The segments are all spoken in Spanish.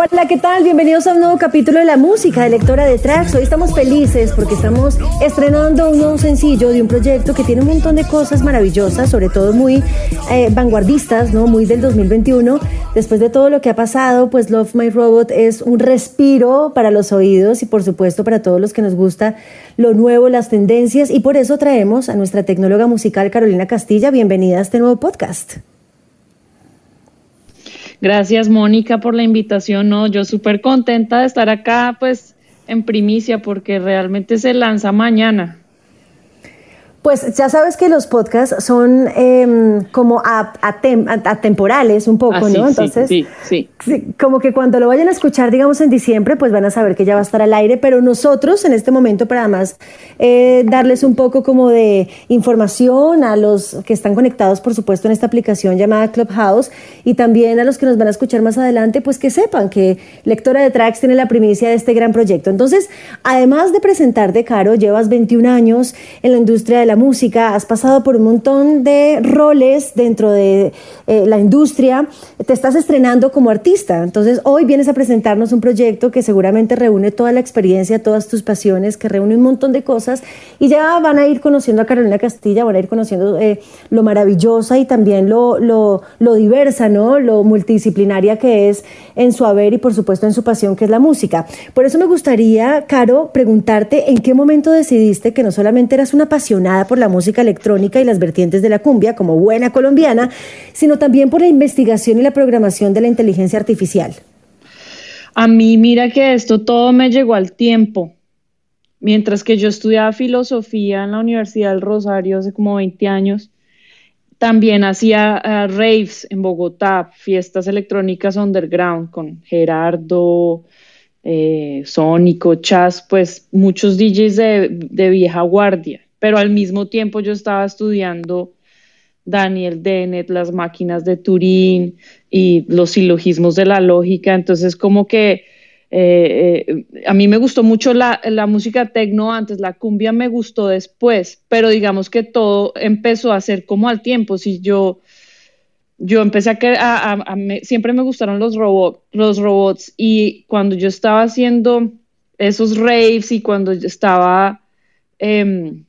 Hola, ¿qué tal? Bienvenidos a un nuevo capítulo de la música de Lectora de Tracks. Hoy estamos felices porque estamos estrenando un nuevo sencillo de un proyecto que tiene un montón de cosas maravillosas, sobre todo muy eh, vanguardistas, ¿no? Muy del 2021. Después de todo lo que ha pasado, pues Love My Robot es un respiro para los oídos y por supuesto para todos los que nos gusta lo nuevo, las tendencias y por eso traemos a nuestra tecnóloga musical Carolina Castilla. Bienvenida a este nuevo podcast. Gracias, Mónica, por la invitación. No, yo súper contenta de estar acá, pues, en primicia, porque realmente se lanza mañana. Pues ya sabes que los podcasts son em, como atemporales un poco, ah, ¿no? Entonces, sí, sí, como que cuando lo vayan a escuchar, digamos en diciembre, pues van a saber que ya va a estar al aire, pero nosotros en este momento, para más eh, darles un poco como de información a los que están conectados, por supuesto, en esta aplicación llamada Clubhouse y también a los que nos van a escuchar más adelante, pues que sepan que Lectora de Tracks tiene la primicia de este gran proyecto. Entonces, además de presentarte, Caro, llevas 21 años en la industria de la música, has pasado por un montón de roles dentro de eh, la industria, te estás estrenando como artista. Entonces, hoy vienes a presentarnos un proyecto que seguramente reúne toda la experiencia, todas tus pasiones, que reúne un montón de cosas y ya van a ir conociendo a Carolina Castilla, van a ir conociendo eh, lo maravillosa y también lo, lo, lo diversa, ¿no? Lo multidisciplinaria que es en su haber y por supuesto en su pasión que es la música. Por eso me gustaría, Caro, preguntarte en qué momento decidiste que no solamente eras una apasionada por la música electrónica y las vertientes de la cumbia como buena colombiana, sino también por la investigación y la programación de la inteligencia artificial. A mí, mira que esto todo me llegó al tiempo. Mientras que yo estudiaba filosofía en la Universidad del Rosario hace como 20 años, también hacía uh, raves en Bogotá, fiestas electrónicas underground con Gerardo, eh, Sónico, Chas, pues muchos DJs de, de vieja guardia pero al mismo tiempo yo estaba estudiando Daniel Dennett, las máquinas de Turín y los silogismos de la lógica, entonces como que eh, eh, a mí me gustó mucho la, música tecno antes, la cumbia me gustó después, pero digamos que todo empezó a ser como al tiempo, si yo yo empecé a, a, siempre me gustaron los, robot, los robots y cuando yo estaba haciendo esos raves y cuando yo estaba em,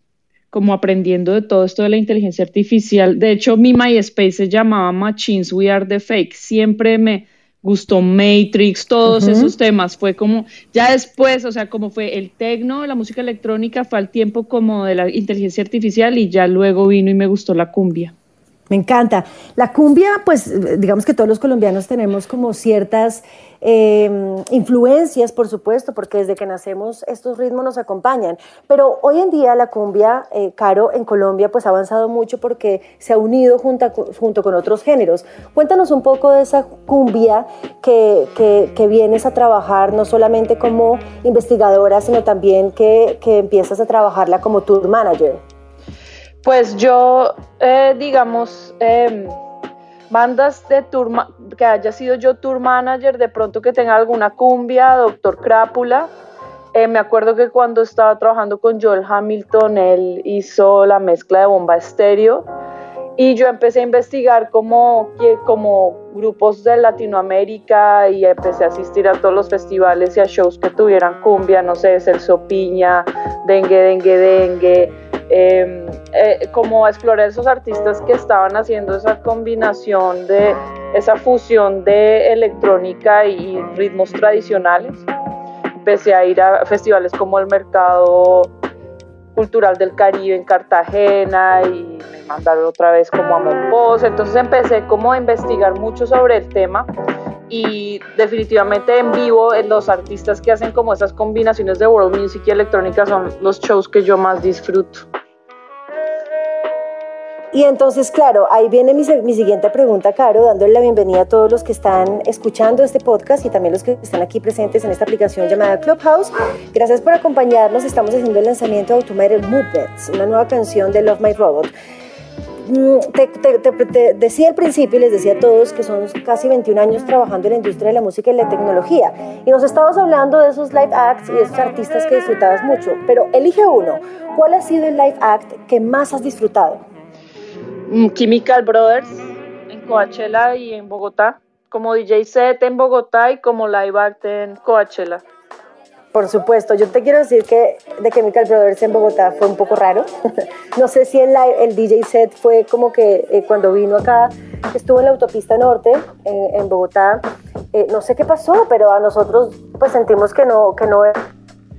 como aprendiendo de todo esto de la inteligencia artificial. De hecho, mi MySpace se llamaba Machines We Are the Fake. Siempre me gustó Matrix, todos esos temas. Fue como, ya después, o sea, como fue el tecno, la música electrónica, fue al tiempo como de la inteligencia artificial y ya luego vino y me gustó la cumbia. Me encanta. La cumbia, pues digamos que todos los colombianos tenemos como ciertas em, influencias, por supuesto, porque desde que nacemos estos ritmos nos acompañan. Pero hoy en día la cumbia, eh, Caro, en Colombia, pues ha avanzado mucho porque se ha unido junto, con otros géneros. Cuéntanos un poco de esa cumbia que, que, vienes a trabajar, no solamente como investigadora, sino también que, que empiezas a trabajarla como tour manager. Pues yo, eh, digamos, em, bandas de tour, que haya sido yo tour manager, de pronto que tenga alguna cumbia, Doctor Crápula. Eh, me acuerdo que cuando estaba trabajando con Joel Hamilton, él hizo la mezcla de bomba estéreo y yo empecé a investigar como, como grupos de Latinoamérica y empecé a asistir a todos los festivales y a shows que tuvieran cumbia, no sé, Celso Piña, Dengue, Dengue, Dengue, em, eh, como exploré esos artistas que estaban haciendo esa combinación de esa fusión de electrónica y ritmos tradicionales. Empecé a ir a festivales como el Mercado Cultural del Caribe en Cartagena y me mandaron otra vez como a Monpós. Entonces empecé como a investigar mucho sobre el tema y definitivamente en vivo eh, los artistas que hacen como esas combinaciones de world music y electrónica son los shows que yo más disfruto. Y entonces, claro, ahí viene mi, mi, siguiente pregunta, Caro, dándole la bienvenida a todos los que están escuchando este podcast y también los que están aquí presentes en esta aplicación llamada Clubhouse. Gracias por acompañarnos. Estamos haciendo el lanzamiento de Automated Movements, una nueva canción de Love My Robot. Mm, te, decía al principio y les decía a todos que son casi 21 años trabajando en la industria de la música y la tecnología. Y nos estabas hablando de esos live acts y de esos artistas que disfrutabas mucho. Pero elige uno. ¿Cuál ha sido el live act que más has disfrutado? Mm, Chemical Brothers en Coachella y en Bogotá. Como DJ set en Bogotá y como live act en Coachella. Por supuesto, yo te quiero decir que The Chemical Brothers en Bogotá fue un poco raro. no sé si el, el DJ set fue como que eh, cuando vino acá, estuvo en la autopista norte en, Bogotá, eh, no sé qué pasó, pero a nosotros pues sentimos que no, que no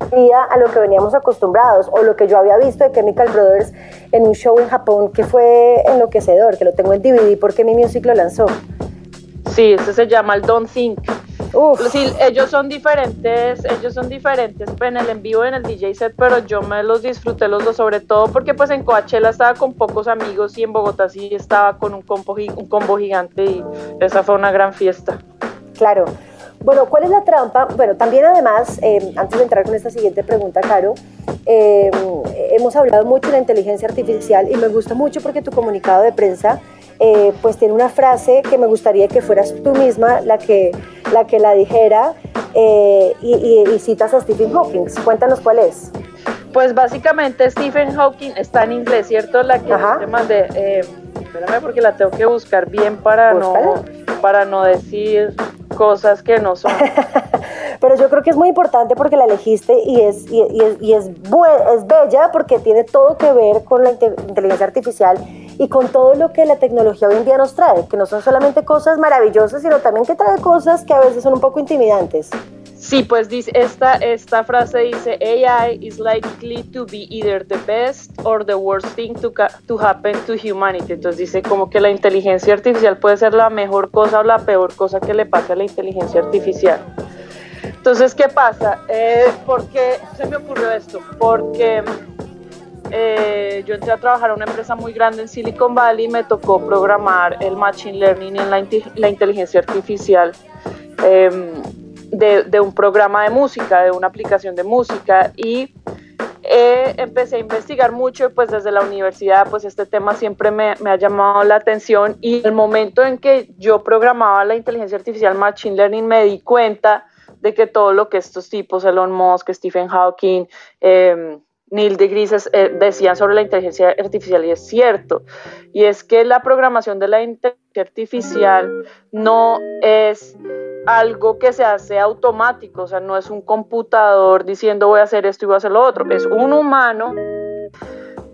a lo que veníamos acostumbrados o lo que yo había visto de Chemical Brothers en un show en Japón que fue enloquecedor, que lo tengo en DVD porque mi music lo lanzó. Sí, ese se llama el Don't Think Sí, ellos son diferentes, ellos son diferentes en el en vivo en el DJ set, pero yo me los disfruté los dos, sobre todo porque pues en Coachella estaba con pocos amigos y en Bogotá sí estaba con un combo, un combo gigante y esa fue una gran fiesta. Claro. Bueno, ¿cuál es la trampa? Bueno, también además, eh, antes de entrar con esta siguiente pregunta, Caro, eh, hemos hablado mucho de la inteligencia artificial y me gusta mucho porque tu comunicado de prensa eh, pues tiene una frase que me gustaría que fueras tú misma la que la, que la dijera eh, y, citas a Stephen Hawking. Cuéntanos cuál es. Pues básicamente Stephen Hawking está en inglés, ¿cierto? La que te mandé. Eh, espérame porque la tengo que buscar bien para no para no decir cosas que no son. Pero yo creo que es muy importante porque la elegiste y es, y, es, y es, es bella porque tiene todo que ver con la inteligencia artificial y con todo lo que la tecnología hoy en día nos trae, que no son solamente cosas maravillosas, sino también que trae cosas que a veces son un poco intimidantes. Sí, pues dice, esta, esta frase dice, AI is likely to be either the best or the worst thing to, to happen to humanity. Entonces dice como que la inteligencia artificial puede ser la mejor cosa o la peor cosa que le pase a la inteligencia artificial. Entonces, ¿qué pasa? Eh, ¿Por qué se me ocurrió esto? Porque eh, yo entré a trabajar en una empresa muy grande en Silicon Valley y me tocó programar el Machine Learning en la, inteligencia artificial em, de, un programa de música, de una aplicación de música y eh, empecé a investigar mucho pues desde la universidad pues este tema siempre me, me, ha llamado la atención y el momento en que yo programaba la inteligencia artificial Machine Learning me di cuenta de que todo lo que estos tipos, Elon Musk, Stephen Hawking, eh, Neil deGrasse eh, decían sobre la inteligencia artificial y es cierto, y es que la programación de la inteligencia artificial no es algo que se hace automático, o sea, no es un computador diciendo voy a hacer esto y voy a hacer lo otro, es un humano.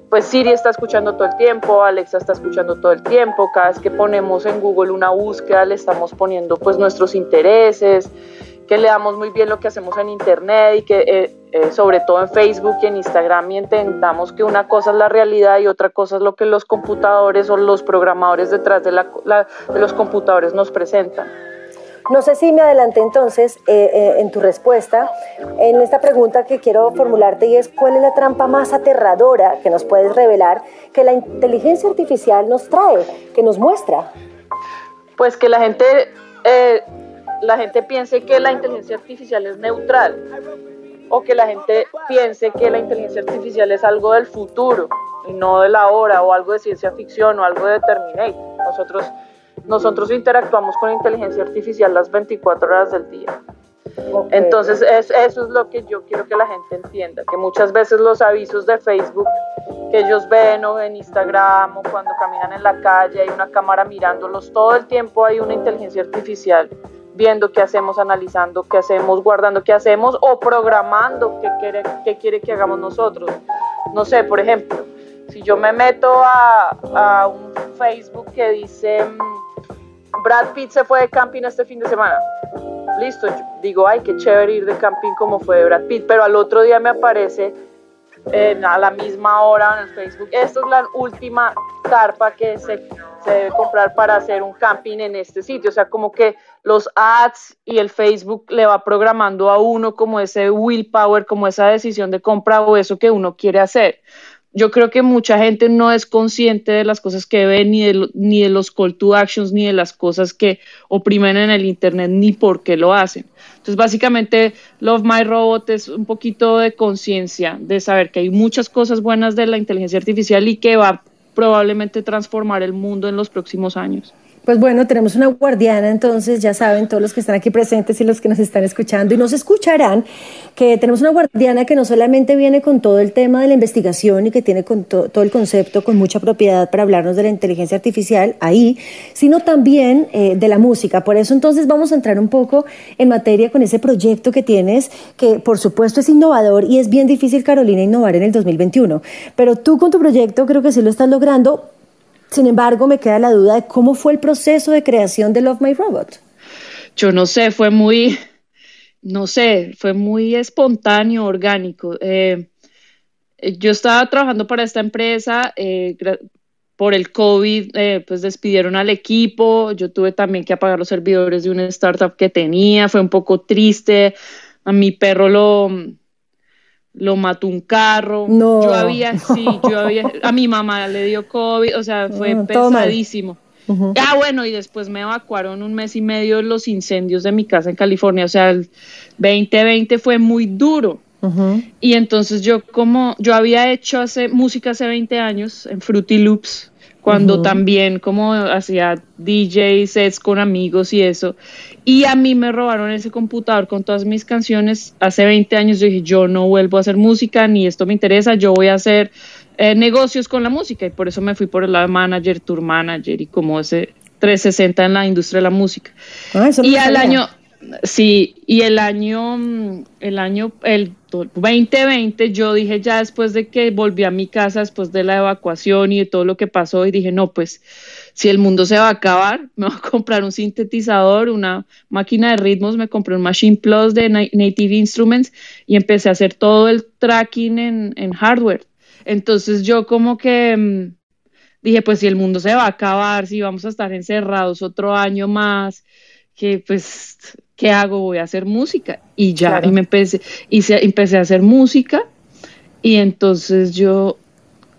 Pues Siri está escuchando todo el tiempo, Alexa está escuchando todo el tiempo, cada vez que ponemos en Google una búsqueda le estamos poniendo pues nuestros intereses, que leamos muy bien lo que hacemos en Internet y que eh, eh, sobre todo en Facebook y en Instagram y entendamos que una cosa es la realidad y otra cosa es lo que los computadores o los programadores detrás de, los computadores nos presentan. No sé si me adelanté entonces eh, en tu respuesta en esta pregunta que quiero formularte y es ¿cuál es la trampa más aterradora que nos puedes revelar que la inteligencia artificial nos trae, que nos muestra? Pues que la gente la gente piense que la inteligencia artificial es neutral o que la gente piense que la inteligencia artificial es algo del futuro y no de la hora o algo de ciencia ficción o algo de Terminator. Nosotros, nosotros interactuamos con inteligencia artificial las 24 horas del día. Entonces eso es lo que yo quiero que la gente entienda, que muchas veces los avisos de Facebook que ellos ven o en Instagram o cuando caminan en la calle hay una cámara mirándolos, todo el tiempo hay una inteligencia artificial viendo qué hacemos, analizando qué hacemos, guardando qué hacemos o programando qué quiere, qué quiere que hagamos nosotros. No sé, por ejemplo, Si yo me meto a, un Facebook que dice mm, Brad Pitt se fue de camping este fin de semana, listo, digo, ay, qué chévere ir de camping como fue Brad Pitt, pero al otro día me aparece a la misma hora en el Facebook, esta es la última carpa que se, se debe comprar para hacer un camping en este sitio, o sea, como que los ads y el Facebook le va programando a uno como ese willpower, como esa decisión de compra o eso que uno quiere hacer. Yo creo que mucha gente no es consciente de las cosas que ve, ni de, ni de los call to actions, ni de las cosas que oprimen en el Internet, ni por qué lo hacen. Entonces, básicamente, Love My Robot es un poquito de conciencia, de saber que hay muchas cosas buenas de la inteligencia artificial y que va probablemente transformar el mundo en los próximos años. Pues bueno, tenemos una guardiana, entonces ya saben todos los que están aquí presentes y los que nos están escuchando y nos escucharán que tenemos una guardiana que no solamente viene con todo el tema de la investigación y que tiene con todo el concepto con mucha propiedad para hablarnos de la inteligencia artificial ahí, sino también eh, de la música. Por eso entonces vamos a entrar un poco en materia con ese proyecto que tienes, que por supuesto es innovador y es bien difícil, Carolina, innovar en el 2021. Pero tú con tu proyecto creo que sí lo estás logrando sin embargo, me queda la duda de cómo fue el proceso de creación de Love My Robot. Yo no sé, fue muy, no sé, fue muy espontáneo, orgánico. Eh, yo estaba trabajando para esta empresa, eh, por el COVID, eh, pues despidieron al equipo, yo tuve también que apagar los servidores de una startup que tenía, fue un poco triste, a mi perro lo, lo mató un carro. No, yo había, sí, yo había, a mi mamá le dio COVID, o sea, fue pesadísimo. Ah, bueno, y después me evacuaron un mes y medio los incendios de mi casa en California, o sea, el 2020 fue muy duro. Y entonces yo como, yo había hecho hace música hace 20 años en Fruity Loops, cuando también como hacía DJ sets con amigos y eso. Y a mí me robaron ese computador con todas mis canciones hace 20 años. Yo dije, yo no vuelvo a hacer música, ni esto me interesa, yo voy a hacer eh, negocios con la música. Y por eso me fui por el lado de manager, tour manager y como ese 360 en la industria de la música. Ah, y al año, Sí, y el año, mm, el año, el 2020, yo dije ya después de que volví a mi casa, después de la evacuación y de todo lo que pasó, y dije, no, pues si el mundo se va a acabar, me voy a comprar un sintetizador, una máquina de ritmos, me compré un Machine Plus de Native Instruments y empecé a hacer todo el tracking en, en hardware. Entonces yo como que mm, dije, pues si el mundo se va a acabar, si vamos a estar encerrados otro año más, que pues ¿qué hago? Voy a hacer música. Y ya, y me empecé, y empecé a hacer música. Y entonces yo,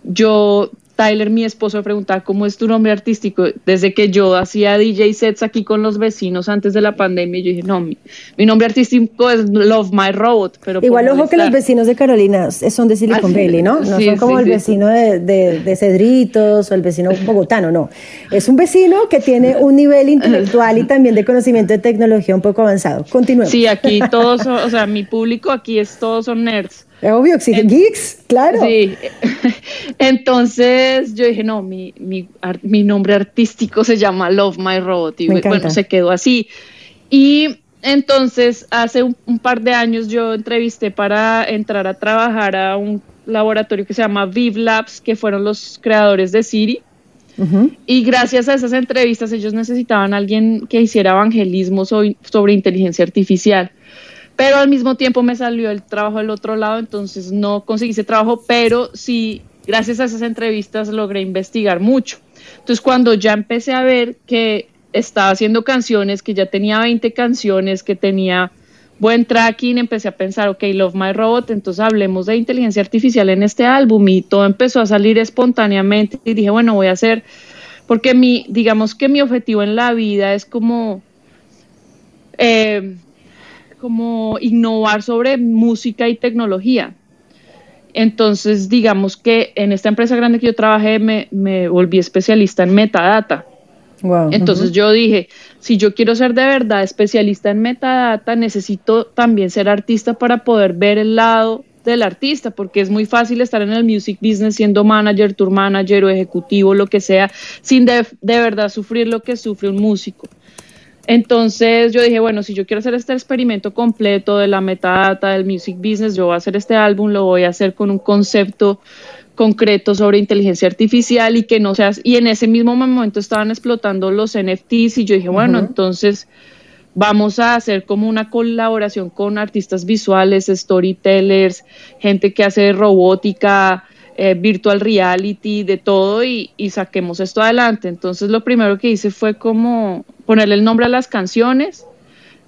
yo Tyler, mi esposo, me preguntaba cómo es tu nombre artístico. Desde que yo hacía DJ sets aquí con los vecinos antes de la pandemia, yo dije, no, mi, nombre artístico es Love My Robot. Pero Igual, ojo que los vecinos de Carolina son de Silicon ah, Valley, ¿no? No son como el vecino de, de, Cedritos o el vecino bogotano, no. Es un vecino que tiene un nivel intelectual y también de conocimiento de tecnología un poco avanzado. Continuemos. Sí, aquí todos, o sea, mi público aquí es todos son nerds. Obvio, exige geeks, claro. Sí. Entonces yo dije, no, mi, mi, mi, nombre artístico se llama Love My Robot. Y bueno, se quedó así. Y entonces hace un, par de años yo entrevisté para entrar a trabajar a un laboratorio que se llama Viv Labs, que fueron los creadores de Siri. Y gracias a esas entrevistas ellos necesitaban a alguien que hiciera evangelismo sobre inteligencia artificial pero al mismo tiempo me salió el trabajo del otro lado, entonces no conseguí ese trabajo, pero sí, gracias a esas entrevistas logré investigar mucho. Entonces cuando ya empecé a ver que estaba haciendo canciones, que ya tenía 20 canciones, que tenía buen tracking, empecé a pensar, ok, Love My Robot, entonces hablemos de inteligencia artificial en este álbum y todo empezó a salir espontáneamente y dije, bueno, voy a hacer, porque mi, digamos que mi objetivo en la vida es como... Eh, como innovar sobre música y tecnología. Entonces, digamos que en esta empresa grande que yo trabajé me, me volví especialista en metadata. Entonces yo dije, si yo quiero ser de verdad especialista en metadata, necesito también ser artista para poder ver el lado del artista, porque es muy fácil estar en el music business siendo manager, tour manager o ejecutivo, lo que sea, sin de, de verdad sufrir lo que sufre un músico. Entonces yo dije, bueno, si yo quiero hacer este experimento completo de la metadata del music business, yo voy a hacer este álbum, lo voy a hacer con un concepto concreto sobre inteligencia artificial y que no seas, y en ese mismo momento estaban explotando los NFTs y yo dije, bueno, entonces vamos a hacer como una colaboración con artistas visuales, storytellers, gente que hace robótica, eh, virtual reality, de todo y, y, saquemos esto adelante. Entonces lo primero que hice fue como ponerle el nombre a las canciones,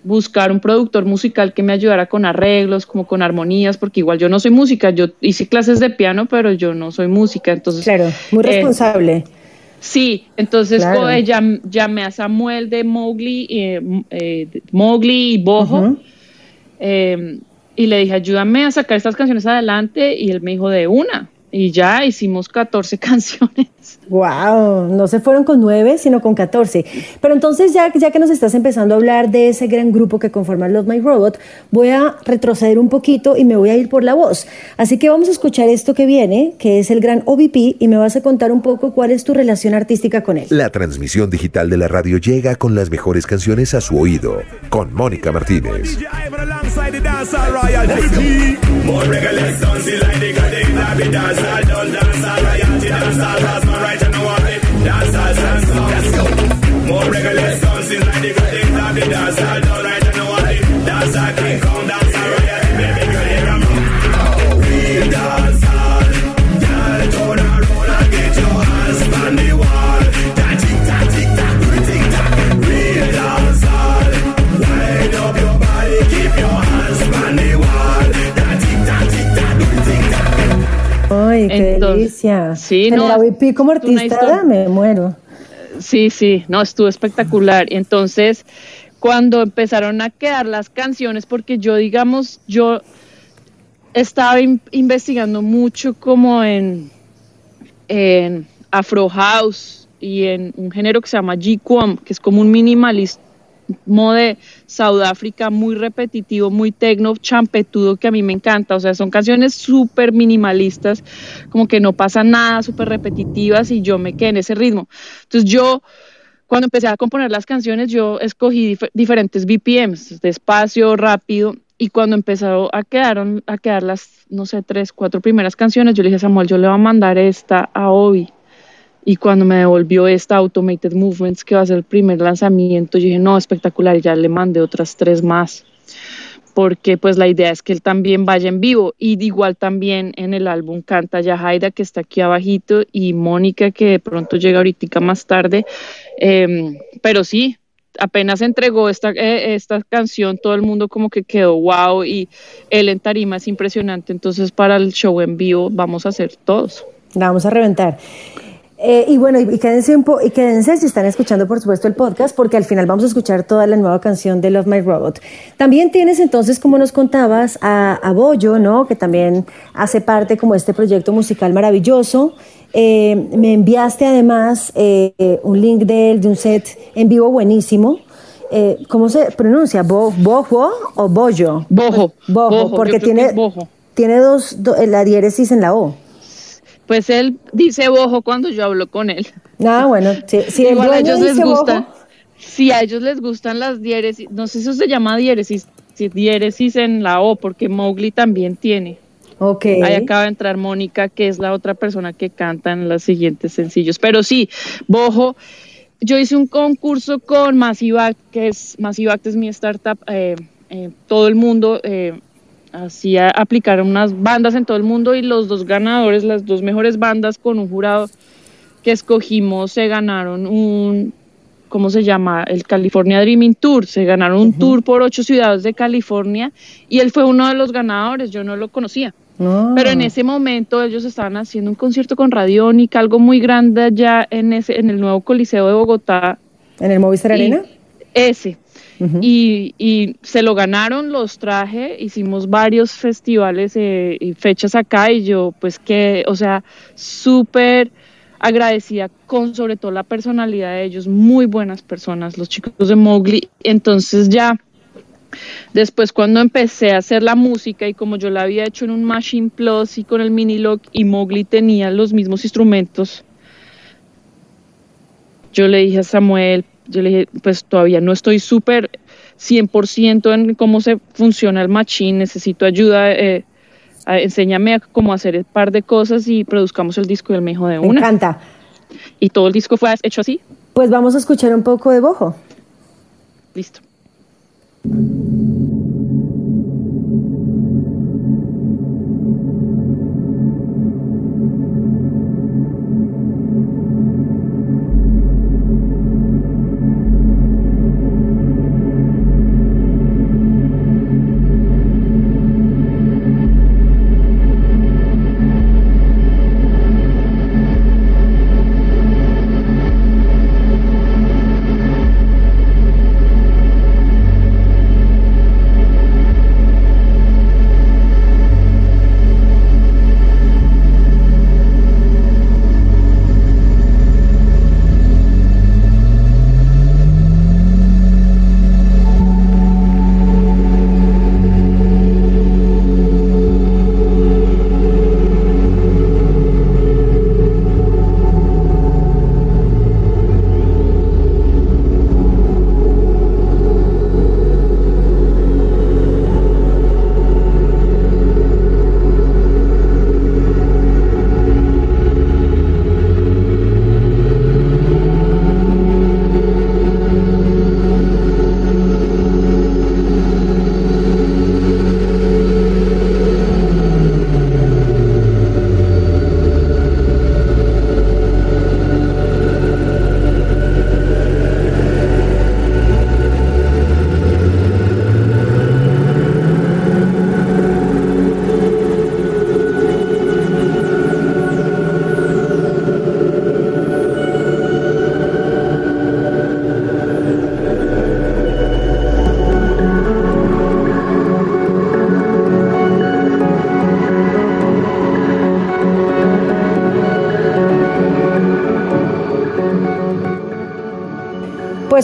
buscar un productor musical que me ayudara con arreglos, como con armonías, porque igual yo no soy música, yo hice clases de piano, pero yo no soy música, entonces... Claro, muy eh, responsable. Sí, entonces llamé a Samuel de Mowgli, eh, eh, Mowgli y Bojo y le dije, ayúdame a sacar estas canciones adelante y él me dijo de una y ya hicimos 14 canciones. Wow, no se fueron con nueve, sino con 14. Pero entonces ya, ya que nos estás empezando a hablar de ese gran grupo que conforma Love My Robot, voy a retroceder un poquito y me voy a ir por la voz. Así que vamos a escuchar esto que viene, que es el gran OVP, y me vas a contar un poco cuál es tu relación artística con él. La transmisión digital de la radio llega con las mejores canciones a su oído, con Mónica Martínez. More regular sound, see like The got it. Be dance all dance all riot, dance all last my right and I dance all dance. Let's go. More regular. Qué delicia. Sí, no. Como artista, me muero. Sí, sí, no, estuvo espectacular. Entonces, cuando empezaron a quedar las canciones, porque yo, digamos, yo estaba investigando mucho como en, en Afro House y en un género que se llama G-Quam, que es como un minimalista de Sudáfrica muy repetitivo, muy tecno, champetudo, que a mí me encanta. O sea, son canciones súper minimalistas, como que no pasa nada, súper repetitivas y yo me quedé en ese ritmo. Entonces yo, cuando empecé a componer las canciones, yo escogí diferentes BPMs, despacio, rápido, y cuando empezaron a quedar, a quedar las, no sé, tres, cuatro primeras canciones, yo le dije a Samuel, yo le voy a mandar esta a Obi y cuando me devolvió esta Automated Movements, que va a ser el primer lanzamiento, yo dije, no, espectacular, ya le mandé otras tres más, porque pues la idea es que él también vaya en vivo, y igual también en el álbum canta Yahaira, que está aquí abajito, y Mónica, que de pronto llega ahorita más tarde, em, pero sí, apenas entregó esta, eh, esta canción, todo el mundo como que quedó wow, y él en tarima es impresionante, entonces para el show en vivo vamos a hacer todos. La vamos a reventar. Eh, y bueno, y, quédense, un y quédense si están escuchando, por supuesto, el podcast, porque al final vamos a escuchar toda la nueva canción de Love My Robot. También tienes entonces, como nos contabas, a, a Bollo, ¿no? Que también hace parte como este proyecto musical maravilloso. Eh, me enviaste además eh, un link de él, de un set en vivo buenísimo. ¿Cómo se pronuncia? ¿Bojo o Bollo? Bojo. Bojo, porque tiene, tiene dos, la diéresis en la O pues él dice bojo cuando yo hablo con él. Ah, bueno, sí, si Igual a ellos les gusta. Si a ellos les gustan las diéresis, no sé si eso se llama diéresis, si diéresis en la O, porque Mowgli también tiene. Ok. Ahí acaba de entrar Mónica, que es la otra persona que canta en los siguientes sencillos. Pero sí, Bojo, yo hice un concurso con Massive que es Massive es mi startup. Eh, eh, todo el mundo eh, así aplicaron unas bandas en todo el mundo y los dos ganadores, las dos mejores bandas con un jurado que escogimos se ganaron un, ¿cómo se llama? El California Dreaming Tour. Se ganaron un tour por ocho ciudades de California y él fue uno de los ganadores, yo no lo conocía. Ah. Pero en ese momento ellos estaban haciendo un concierto con Radiónica, algo muy grande allá en, ese, en el nuevo Coliseo de Bogotá. ¿En el Movistar Arena? Ese y, se lo ganaron, los traje, hicimos varios festivales eh, y fechas acá y yo pues que, o sea, súper agradecida con sobre todo la personalidad de ellos, muy buenas personas, los chicos de Mowgli. Entonces ya después cuando empecé a hacer la música y como yo la había hecho en un Machine Plus y con el Minilock y Mowgli tenía los mismos instrumentos, yo le dije a Samuel, yo le dije, pues todavía no estoy súper 100% en cómo se funciona el machine, necesito ayuda eh, enséñame a cómo hacer un par de cosas y produzcamos el disco. Y él me dijo de una. Me encanta. Y todo el disco fue hecho así. Pues vamos a escuchar un poco de Bojo. Listo.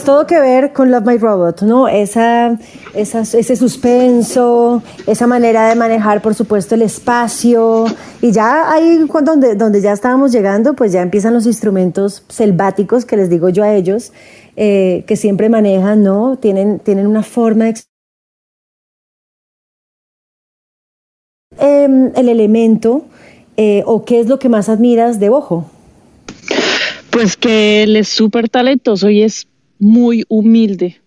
Todo que ver con Love My Robot, ¿no? Esa, ese suspenso, esa manera de manejar, por supuesto, el espacio. Y ya ahí, donde, donde ya estábamos llegando, pues ya empiezan los instrumentos selváticos, que les digo yo a ellos, eh, que siempre manejan, ¿no? Tienen, tienen una forma de... Eh, el elemento, eh, o qué es lo que más admiras de Ojo. Pues que él es súper talentoso y es muy humilde.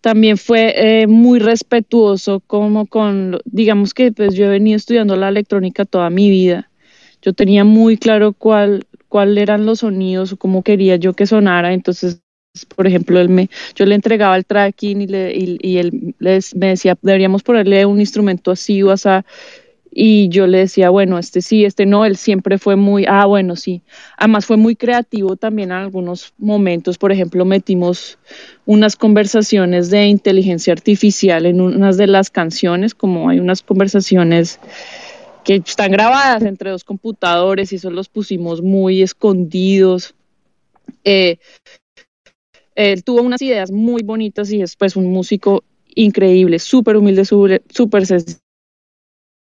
También fue eh, muy respetuoso como con, digamos que pues yo he venido estudiando la electrónica toda mi vida. Yo tenía muy claro cuál, cuál eran los sonidos o cómo quería yo que sonara. Entonces, por ejemplo, él me, yo le entregaba el tracking y, él les, me decía, deberíamos ponerle un instrumento así o así y yo le decía, bueno, este sí, este no, él siempre fue muy, ah, bueno, sí. Además fue muy creativo también en algunos momentos, por ejemplo, metimos unas conversaciones de inteligencia artificial en unas de las canciones, como hay unas conversaciones que están grabadas entre dos computadores y eso los pusimos muy escondidos. Eh, él tuvo unas ideas muy bonitas y es pues un músico increíble, súper humilde, súper sencillo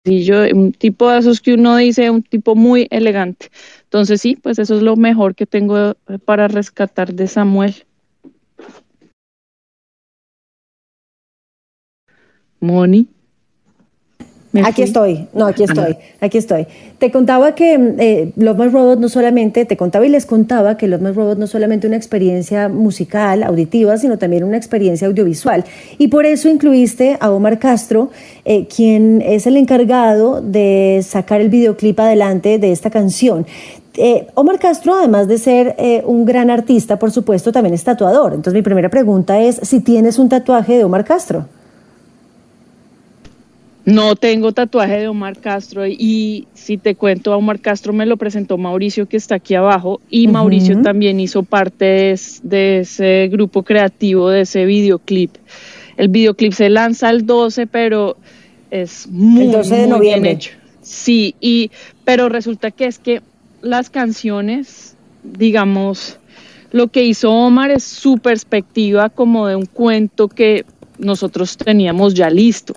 un tipo de esos que uno dice, un tipo muy elegante. Entonces sí, pues eso es lo mejor que tengo para rescatar de Samuel. Moni. Aquí estoy, no, aquí estoy, aquí estoy. Te contaba que eh, Love My Robot no solamente, te contaba y les contaba que Love My Robot no solamente una experiencia musical, auditiva, sino también una experiencia audiovisual. Y por eso incluiste a Omar Castro, eh, quien es el encargado de sacar el videoclip adelante de esta canción. Eh, Omar Castro, además de ser un gran artista, por supuesto, también es tatuador. Entonces mi primera pregunta es si tienes un tatuaje de Omar Castro. No tengo tatuaje de Omar Castro y si te cuento, a Omar Castro me lo presentó Mauricio que está aquí abajo y Mauricio también hizo parte de, ese grupo creativo, de ese videoclip. El videoclip se lanza el 12, pero es muy, bien hecho. Sí, y, pero resulta que es que las canciones, digamos, lo que hizo Omar es su perspectiva como de un cuento que nosotros teníamos ya listo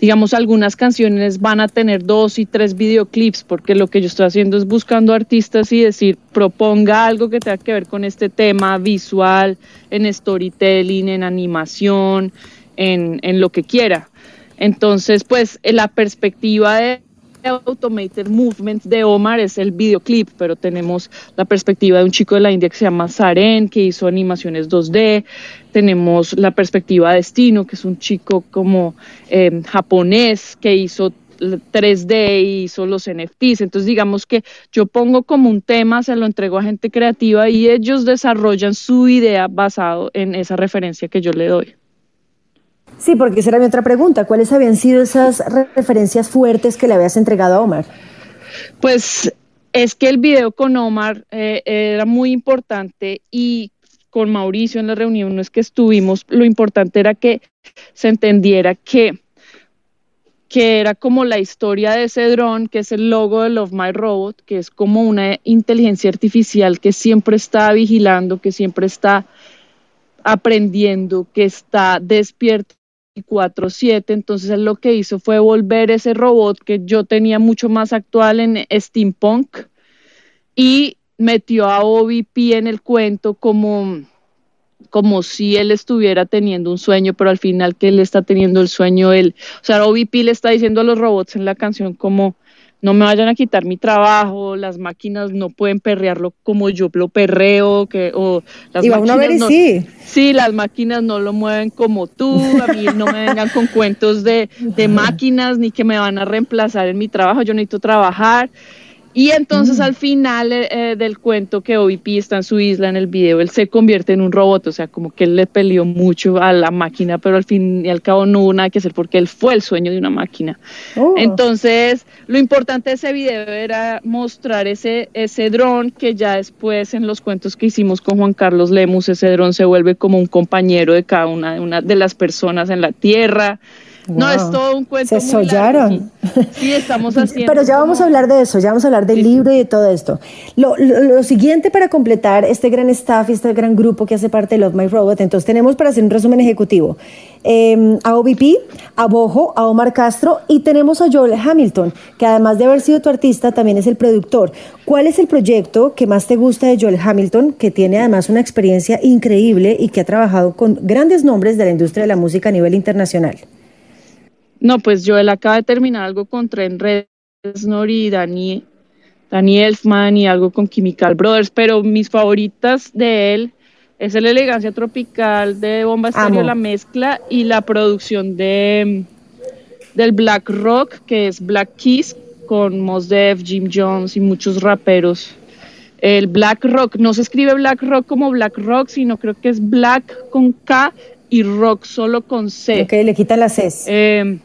digamos, algunas canciones van a tener dos y tres videoclips, porque lo que yo estoy haciendo es buscando artistas y decir, proponga algo que tenga que ver con este tema visual, en storytelling, en animación, en, en lo que quiera. Entonces, pues la perspectiva de Automated Movement de Omar es el videoclip, pero tenemos la perspectiva de un chico de la India que se llama Saren, que hizo animaciones 2D, tenemos la perspectiva de Destino, que es un chico como eh, japonés que hizo 3D y hizo los NFTs. Entonces, digamos que yo pongo como un tema, se lo entrego a gente creativa y ellos desarrollan su idea basado en esa referencia que yo le doy. Sí, porque esa era mi otra pregunta. ¿Cuáles habían sido esas referencias fuertes que le habías entregado a Omar? Pues es que el video con Omar eh, era muy importante y con Mauricio en la reunión no es que estuvimos, lo importante era que se entendiera que que era como la historia de ese dron, que es el logo de Love My Robot, que es como una inteligencia artificial que siempre está vigilando, que siempre está aprendiendo, que está despierto 4-7, entonces él lo que hizo fue volver ese robot que yo tenía mucho más actual en steampunk y metió a OVP en el cuento como como si él estuviera teniendo un sueño, pero al final que él está teniendo el sueño él, o sea, OVP le está diciendo a los robots en la canción como no me vayan a quitar mi trabajo, las máquinas no pueden perrearlo como yo lo perreo, que, o las máquinas no, sí. sí, las máquinas no lo mueven como tú, a mí no me vengan con cuentos de, de máquinas ni que me van a reemplazar en mi trabajo, yo necesito trabajar. Y entonces mm. al final eh, eh, del cuento que OVP está en su isla en el video, él se convierte en un robot, o sea, como que él le peleó mucho a la máquina, pero al fin y al cabo no hubo nada que hacer porque él fue el sueño de una máquina. Oh. Entonces, lo importante de ese video era mostrar ese, ese dron que ya después en los cuentos que hicimos con Juan Carlos Lemus, ese dron se vuelve como un compañero de cada una, una de las personas en la Tierra. No, es todo un cuento. Se sollaron. Sí, estamos haciendo. Pero ya vamos a hablar de eso, ya vamos a hablar del libro y de todo esto. Lo, siguiente para completar este gran staff y este gran grupo que hace parte de Love My Robot, entonces tenemos para hacer un resumen ejecutivo em, a OVP, a Bojo, a Omar Castro y tenemos a Joel Hamilton, que además de haber sido tu artista, también es el productor. ¿Cuál es el proyecto que más te gusta de Joel Hamilton, que tiene además una experiencia increíble y que ha trabajado con grandes nombres de la industria de la música a nivel internacional? No, pues yo él acaba de terminar algo con Trent Reznor y Danny, Elfman y algo con Chemical Brothers, pero mis favoritas de él es la elegancia tropical de Bomba Estéreo, la mezcla y la producción de del Black Rock, que es Black Keys, con Mos Def, Jim Jones y muchos raperos. El Black Rock, no se escribe Black Rock como Black Rock, sino creo que es Black con K y Rock solo con C. Ok, le quitan las C. Eh,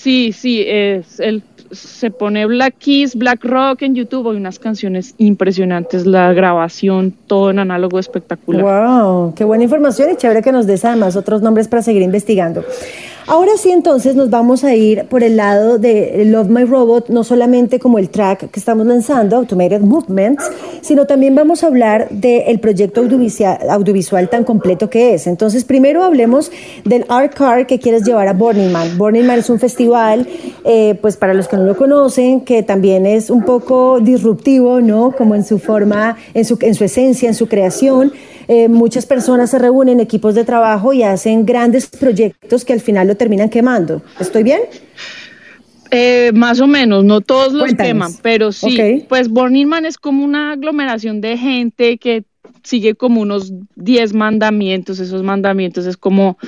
Sí, sí, es el, se pone Black Keys, Black Rock en YouTube, hay unas canciones impresionantes, la grabación, todo en análogo espectacular. ¡Wow! Qué buena información y chévere que nos des además otros nombres para seguir investigando. Ahora sí, entonces nos vamos a ir por el lado de Love My Robot, no solamente como el track que estamos lanzando, Automated Movements, sino también vamos a hablar del proyecto audiovisual, tan completo que es. Entonces, primero hablemos del Art Car que quieres llevar a Burning Man. Burning Man es un festival, eh, pues para los que no lo conocen, que también es un poco disruptivo, ¿no? Como en su forma, en su, en su esencia, en su creación. Eh, muchas personas se reúnen, equipos de trabajo y hacen grandes proyectos que al final lo terminan quemando. ¿Estoy bien? Eh, más o menos, no todos los queman, pero sí, pues Burning Man es como una aglomeración de gente que sigue como unos 10 mandamientos, esos mandamientos es como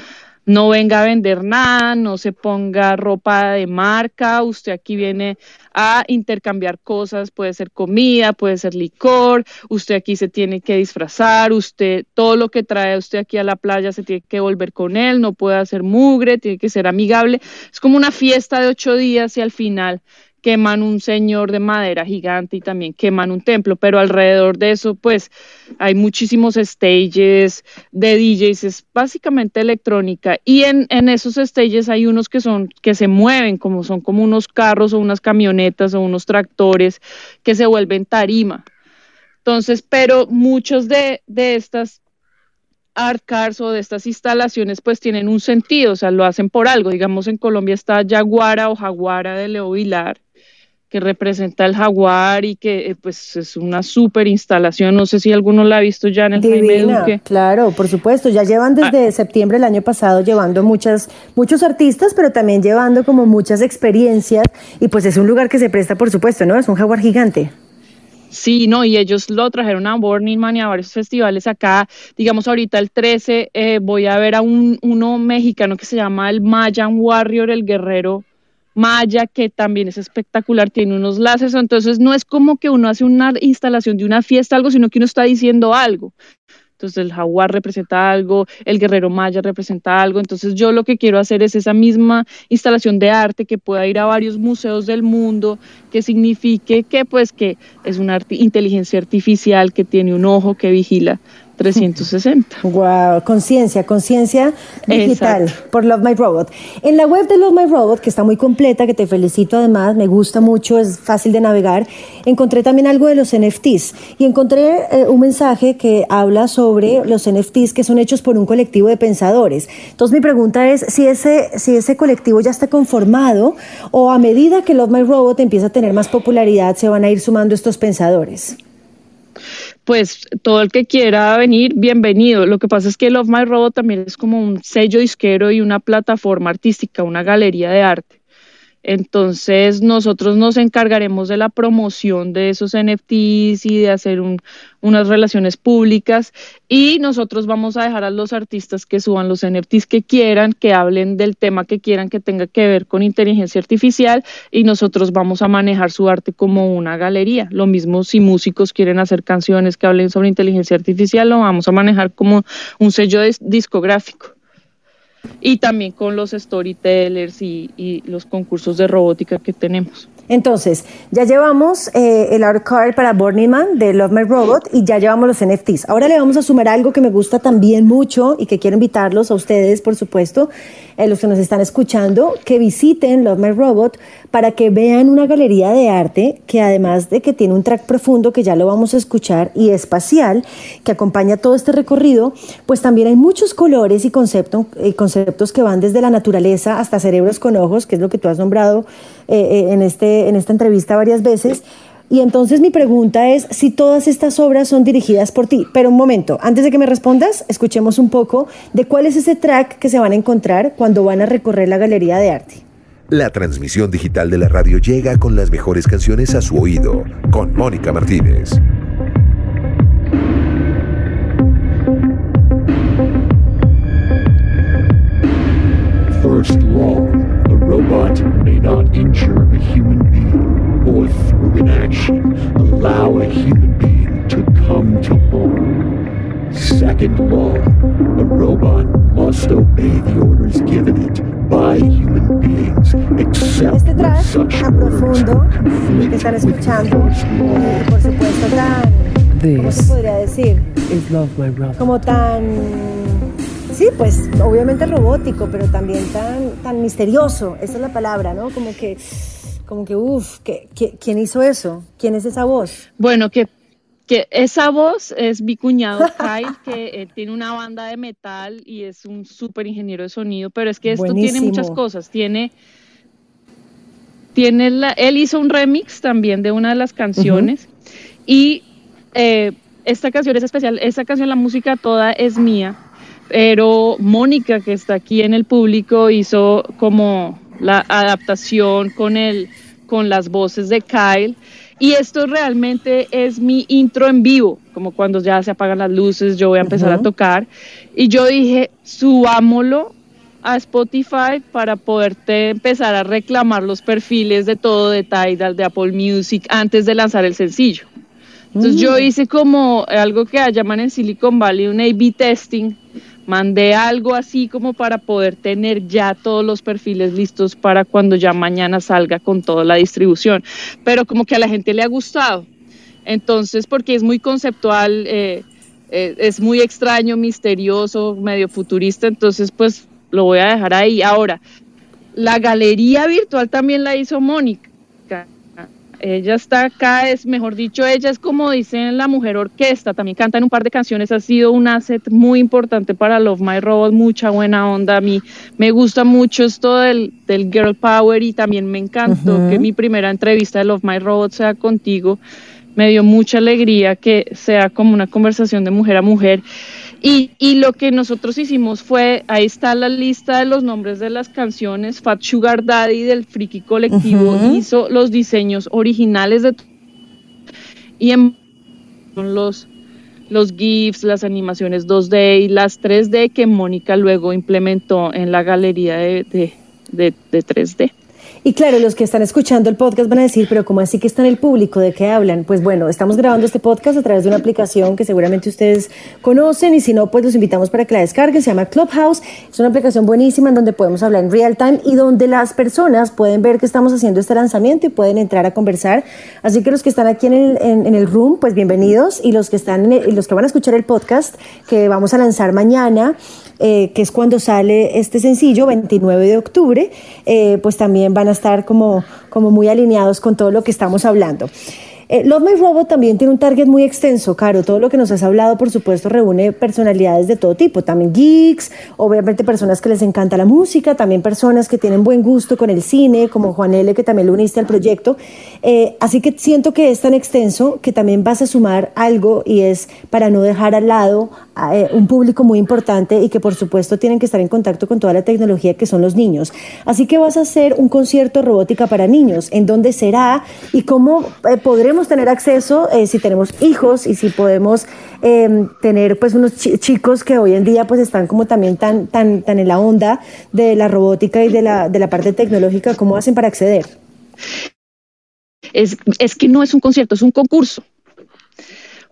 no venga a vender nada, no se ponga ropa de marca, usted aquí viene a intercambiar cosas, puede ser comida, puede ser licor, usted aquí se tiene que disfrazar, usted todo lo que trae usted aquí a la playa se tiene que volver con él, no puede hacer mugre, tiene que ser amigable, es como una fiesta de ocho días y al final queman un señor de madera gigante y también queman un templo, pero alrededor de eso pues hay muchísimos stages de DJs, es básicamente electrónica y en, en esos stages hay unos que son que se mueven como son como unos carros o unas camionetas o unos tractores que se vuelven tarima. Entonces, pero muchos de, de estas art cars o de estas instalaciones pues tienen un sentido, o sea, lo hacen por algo. Digamos, en Colombia está Jaguara o Jaguara de Leo Vilar, que representa el jaguar y que eh, pues es una súper instalación. No sé si alguno la ha visto ya en el Divina, Claro, por supuesto. Ya llevan desde ah. septiembre del año pasado llevando muchas, muchos artistas, pero también llevando como muchas experiencias y pues es un lugar que se presta, por supuesto, ¿no? Es un jaguar gigante. Sí, no, y ellos lo trajeron a Burning Man y a varios festivales acá. Digamos, ahorita el 13 eh, voy a ver a un, uno mexicano que se llama el Mayan Warrior, el guerrero maya, que también es espectacular, tiene unos láseres, entonces no es como que uno hace una instalación de una fiesta, algo, sino que uno está diciendo algo. Entonces el jaguar representa algo, el guerrero maya representa algo. Entonces yo lo que quiero hacer es esa misma instalación de arte que pueda ir a varios museos del mundo, que signifique que pues que es una inteligencia artificial que tiene un ojo que vigila 360. Wow, conciencia, conciencia digital por Love My Robot. En la web de Love My Robot, que está muy completa, que te felicito además, me gusta mucho, es fácil de navegar, encontré también algo de los NFTs y encontré eh, un mensaje que habla sobre los NFTs que son hechos por un colectivo de pensadores. Entonces mi pregunta es si ese, si ese colectivo ya está conformado o a medida que Love My Robot empieza a tener más popularidad se van a ir sumando estos pensadores pues todo el que quiera venir, bienvenido. Lo que pasa es que Love My Robot también es como un sello disquero y una plataforma artística, una galería de arte. Entonces nosotros nos encargaremos de la promoción de esos NFTs y de hacer unas relaciones públicas y nosotros vamos a dejar a los artistas que suban los NFTs que quieran, que hablen del tema que quieran que tenga que ver con inteligencia artificial y nosotros vamos a manejar su arte como una galería. Lo mismo si músicos quieren hacer canciones que hablen sobre inteligencia artificial, lo vamos a manejar como un sello discográfico y también con los storytellers y, los concursos de robótica que tenemos. Entonces, ya llevamos eh, el art card para Burning Man de Love My Robot y ya llevamos los NFTs. Ahora le vamos a sumar algo que me gusta también mucho y que quiero invitarlos a ustedes, por supuesto, eh, los que nos están escuchando, que visiten Love My Robot para que vean una galería de arte que además de que tiene un track profundo que ya lo vamos a escuchar y espacial que acompaña todo este recorrido, pues también hay muchos colores y conceptos, eh, que van desde la naturaleza hasta cerebros con ojos, que es lo que tú has nombrado en este en esta entrevista varias veces. Y entonces mi pregunta es si todas estas obras son dirigidas por ti. Pero un momento, antes de que me respondas, escuchemos un poco de cuál es ese track que se van a encontrar cuando van a recorrer la galería de arte. La transmisión digital de la radio llega con las mejores canciones a su oído, con Mónica Martínez. First robot may not injure a human being or through inaction allow a human being to come to harm. Second law, a robot must obey the orders given it by human beings, except este track such a profundo que están escuchando, y por supuesto tan, ¿cómo se podría decir? Is love my brother. Como tan Sí, pues obviamente robótico, pero también tan, tan misterioso, esa es la palabra, ¿no? Como que, como que, uff, ¿quién hizo eso? ¿Quién es esa voz? Bueno, que, que esa voz es mi cuñado Kyle, que tiene una banda de metal y es un súper ingeniero de sonido, pero es que esto tiene muchas cosas, tiene... Tiene la, él hizo un remix también de una de las canciones y eh, esta canción es especial, esta canción, la música toda es mía, pero Mónica, que está aquí en el público, hizo como la adaptación con, el, con las voces de Kyle. Y esto realmente es mi intro en vivo, como cuando ya se apagan las luces, yo voy a empezar a tocar. Y yo dije, subámoslo a Spotify para poderte empezar a reclamar los perfiles de todo de Tidal, de Apple Music, antes de lanzar el sencillo. Entonces yo mm. hice como algo que llaman en Silicon Valley un A-B testing, mandé algo así como para poder tener ya todos los perfiles listos para cuando ya mañana salga con toda la distribución. Pero como que a la gente le ha gustado. Entonces, porque es muy conceptual, eh, eh, es muy extraño, misterioso, medio futurista, entonces pues lo voy a dejar ahí. Ahora, la galería virtual también la hizo Mónica. Ella está acá, es mejor dicho, ella es como dicen la mujer orquesta, también canta en un par de canciones, ha sido un asset muy importante para Love My Robot, mucha buena onda, a mí me gusta mucho esto del, del girl power y también me encantó que mi primera entrevista de Love My Robot sea contigo, me dio mucha alegría que sea como una conversación de mujer a mujer. Y, y, lo que nosotros hicimos fue, ahí está la lista de los nombres de las canciones, Fat Sugar Daddy del Friki Colectivo hizo los diseños originales de... Y en los, los GIFs, las animaciones 2D y las 3D que Mónica luego implementó en la galería de, de, de, de 3D. Y claro, los que están escuchando el podcast van a decir, pero ¿cómo así que está en el público? ¿De qué hablan? Pues bueno, estamos grabando este podcast a través de una aplicación que seguramente ustedes conocen y si no, pues los invitamos para que la descarguen. Se llama Clubhouse. Es una aplicación buenísima en donde podemos hablar en real time y donde las personas pueden ver que estamos haciendo este lanzamiento y pueden entrar a conversar. Así que los que están aquí en el, en, el room, pues bienvenidos y los que están los que van a escuchar el podcast que vamos a lanzar mañana, eh, que es cuando sale este sencillo, 29 de octubre, eh, pues también van a estar como, como muy alineados con todo lo que estamos hablando. Eh, Love My Robot también tiene un target muy extenso, Caro. Todo lo que nos has hablado, por supuesto, reúne personalidades de todo tipo. También geeks, obviamente personas que les encanta la música, también personas que tienen buen gusto con el cine, como Juan L., que también lo uniste al proyecto. Eh, así que siento que es tan extenso que también vas a sumar algo y es para no dejar al lado a, eh, un público muy importante y que, por supuesto, tienen que estar en contacto con toda la tecnología que son los niños. Así que vas a hacer un concierto robótica para niños. ¿En dónde será y cómo podremos tener acceso eh, si tenemos hijos y si podemos em, tener pues unos chicos que hoy en día pues están como también tan, tan, tan en la onda de la robótica y de la, de la parte tecnológica, ¿cómo hacen para acceder? Es, es que no es un concierto, es un concurso.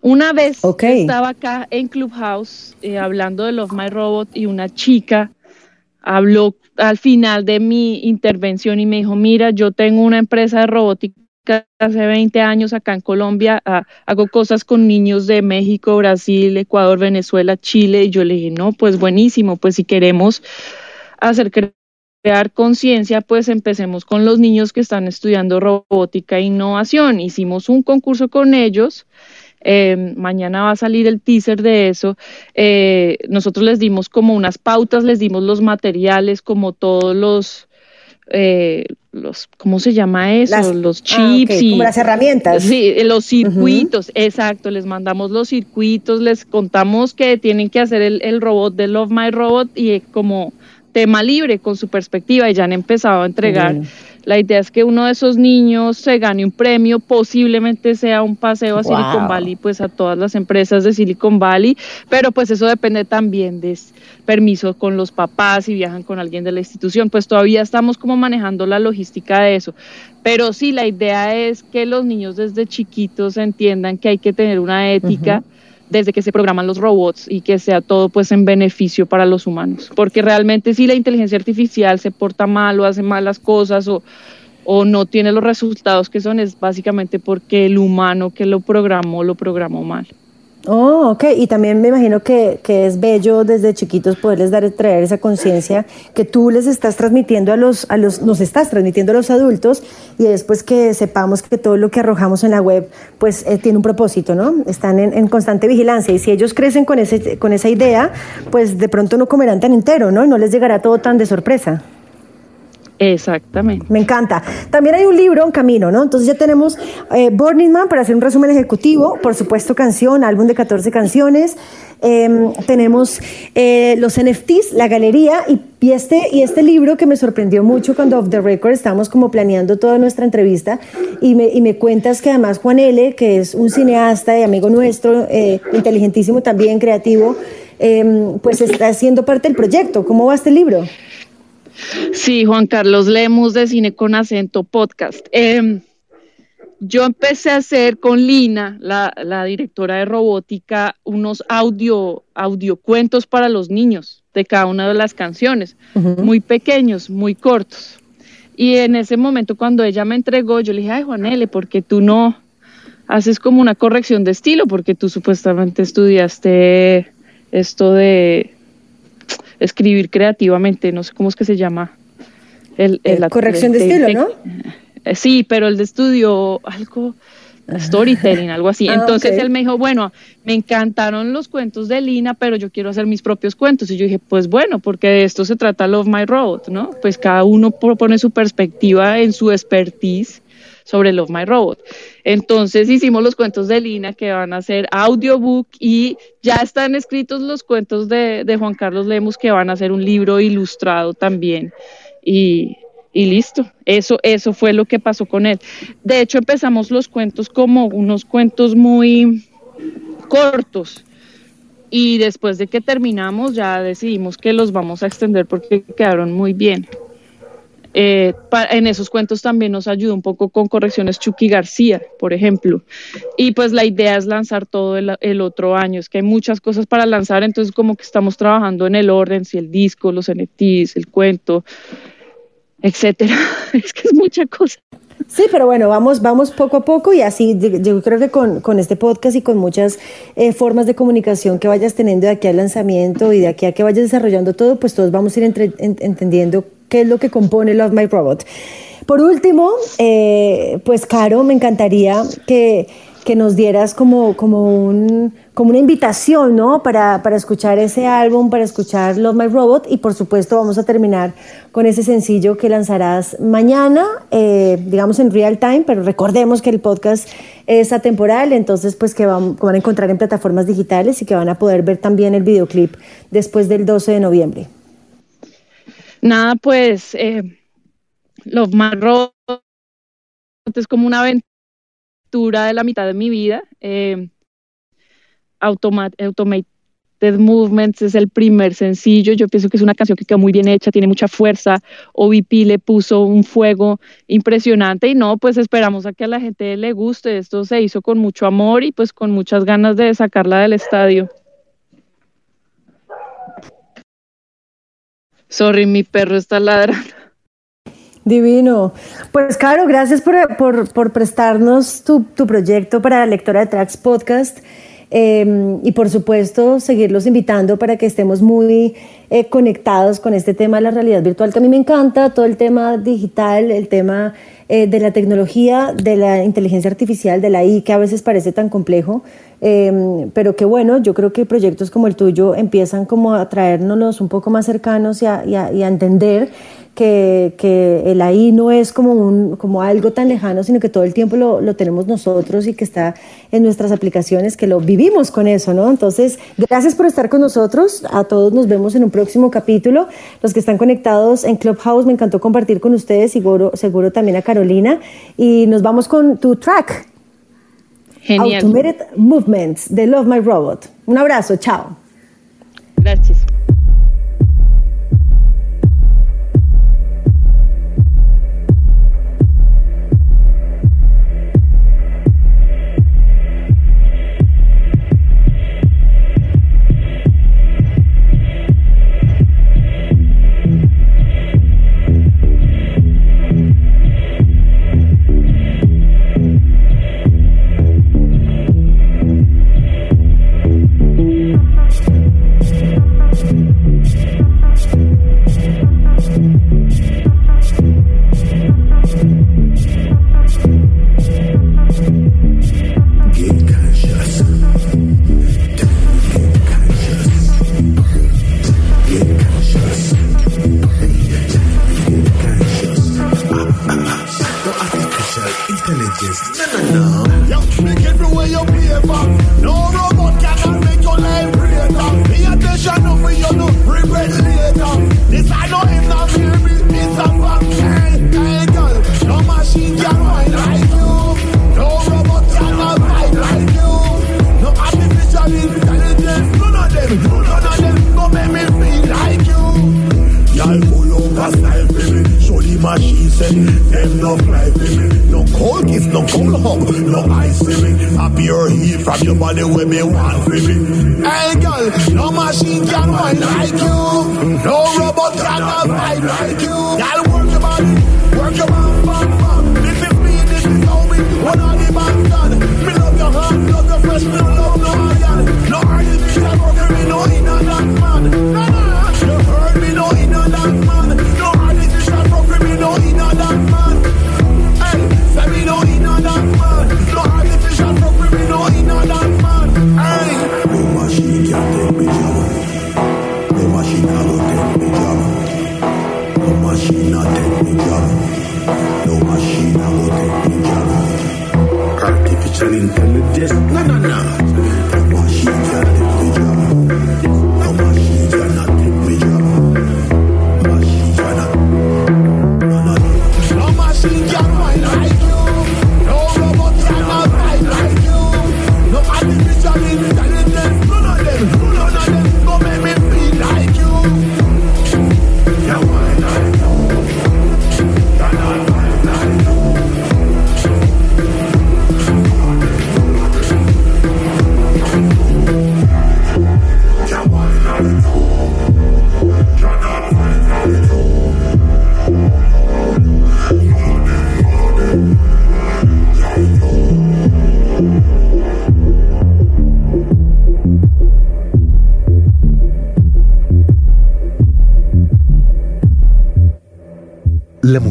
Una vez estaba acá en Clubhouse eh, hablando de Love My Robot y una chica habló al final de mi intervención y me dijo, mira, yo tengo una empresa de robótica hace 20 años acá en Colombia, ah, hago cosas con niños de México, Brasil, Ecuador, Venezuela, Chile, y yo le dije, no, pues buenísimo, pues si queremos hacer crear conciencia, pues empecemos con los niños que están estudiando robótica e innovación. Hicimos un concurso con ellos. Eh, mañana va a salir el teaser de eso. Eh, nosotros les dimos como unas pautas, les dimos los materiales, como todos los, eh, los, ¿cómo se llama eso? los ah, chips y las herramientas. Sí, los circuitos, exacto, les mandamos los circuitos, les contamos que tienen que hacer el, el robot de Love My Robot y como tema libre con su perspectiva y ya han empezado a entregar. La idea es que uno de esos niños se gane un premio, posiblemente sea un paseo a Silicon Valley, pues a todas las empresas de Silicon Valley, pero pues eso depende también de permiso con los papás si viajan con alguien de la institución, pues todavía estamos como manejando la logística de eso. Pero sí, la idea es que los niños desde chiquitos entiendan que hay que tener una ética desde que se programan los robots y que sea todo pues en beneficio para los humanos. Porque realmente si la inteligencia artificial se porta mal o hace malas cosas o, o no tiene los resultados que son, es básicamente porque el humano que lo programó lo programó mal. Oh, ok. Y también me imagino que, que, es bello desde chiquitos poderles dar, traer esa conciencia que tú les estás transmitiendo a los, a los, nos estás transmitiendo a los adultos y después que sepamos que todo lo que arrojamos en la web, pues eh, tiene un propósito, ¿no? Están en, en, constante vigilancia y si ellos crecen con, ese, con esa idea, pues de pronto no comerán tan entero, ¿no? Y no les llegará todo tan de sorpresa. Exactamente. Me encanta. También hay un libro en camino, ¿no? Entonces ya tenemos eh, Burning Man para hacer un resumen ejecutivo, por supuesto canción, álbum de 14 canciones. Em, tenemos eh, los NFTs, la galería y, este, y este libro que me sorprendió mucho cuando Off the Record estábamos como planeando toda nuestra entrevista y me, y me cuentas que además Juan L., que es un cineasta y amigo nuestro, eh, inteligentísimo también, creativo, em, pues está haciendo parte del proyecto. ¿Cómo va este libro? Sí, Juan Carlos Lemus de Cine con Acento Podcast. Em, yo empecé a hacer con Lina, la, directora de robótica, unos audio, audio cuentos para los niños de cada una de las canciones, muy pequeños, muy cortos. Y en ese momento cuando ella me entregó, yo le dije, ay Juanele, ¿por qué tú no haces como una corrección de estilo? Porque tú supuestamente estudiaste esto de escribir creativamente, no sé cómo es que se llama. El, eh, corrección de estilo, ¿no? Eh, sí, pero él estudió algo, storytelling, algo así. Ah, Entonces él me dijo, bueno, me encantaron los cuentos de Lina, pero yo quiero hacer mis propios cuentos. Y yo dije, pues bueno, porque de esto se trata Love My Robot, ¿no? Pues cada uno propone su perspectiva en su expertise sobre Love My Robot. Entonces hicimos los cuentos de Lina que van a ser audiobook y ya están escritos los cuentos de, de Juan Carlos Lemus que van a ser un libro ilustrado también. Y, y listo, eso, eso fue lo que pasó con él. De hecho, empezamos los cuentos como unos cuentos muy cortos. Y después de que terminamos, ya decidimos que los vamos a extender porque quedaron muy bien. Eh, en esos cuentos también nos ayudó un poco con correcciones Chucky García, por ejemplo. Y pues la idea es lanzar todo el, el otro año. Es que hay muchas cosas para lanzar, entonces como que estamos trabajando en el orden, si el disco, los NFTs, el cuento, etcétera. Es que es mucha cosa. Sí, pero bueno, vamos, vamos poco a poco y así yo- creo que con, con este podcast y con muchas eh, formas de comunicación que vayas teniendo de aquí al lanzamiento y de aquí a que vayas desarrollando todo, pues todos vamos a ir entre- en- entendiendo qué es lo que compone Love My Robot. Por último, eh, pues Caro, me encantaría que, que nos dieras como, como, un, como una invitación, ¿no? Para, para escuchar ese álbum, para escuchar Love My Robot y por supuesto vamos a terminar con ese sencillo que lanzarás mañana, eh, digamos en real time, pero recordemos que el podcast es atemporal, entonces pues que van, van a encontrar en plataformas digitales y que van a poder ver también el videoclip después del 12 de noviembre. Nada, pues eh, Love Robot es como una aventura de la mitad de mi vida. Eh, Automa- Automated Movements es el primer sencillo. Yo pienso que es una canción que quedó muy bien hecha, tiene mucha fuerza. OVP le puso un fuego impresionante y no, pues esperamos a que a la gente le guste. Esto se hizo con mucho amor y pues con muchas ganas de sacarla del estadio. Sorry, mi perro está ladrando. Divino. Pues Caro, gracias por, por, por prestarnos tu, tu, proyecto para la lectora de Tracks Podcast. Eh, y por supuesto, seguirlos invitando para que estemos muy eh, conectados con este tema de la realidad virtual, que a mí me encanta, todo el tema digital, el tema eh, de la tecnología, de la inteligencia artificial, de la I, que a veces parece tan complejo, eh, pero que bueno, yo creo que proyectos como el tuyo empiezan como a traernos un poco más cercanos y a, y a, y a entender que, que, el ahí no es como, un, como algo tan lejano, sino que todo el tiempo lo, lo, tenemos nosotros y que está en nuestras aplicaciones, que lo vivimos con eso, ¿no? Entonces, gracias por estar con nosotros. A todos nos vemos en un próximo capítulo. Los que están conectados en Clubhouse, me encantó compartir con ustedes, seguro, seguro también a Carolina. Y nos vamos con tu track. Genial. Automated Movements de Love My Robot. Un abrazo, chao. Gracias.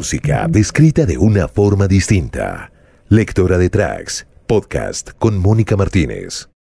Música descrita de una forma distinta. Lectora de tracks. Podcast con Mónica Martínez.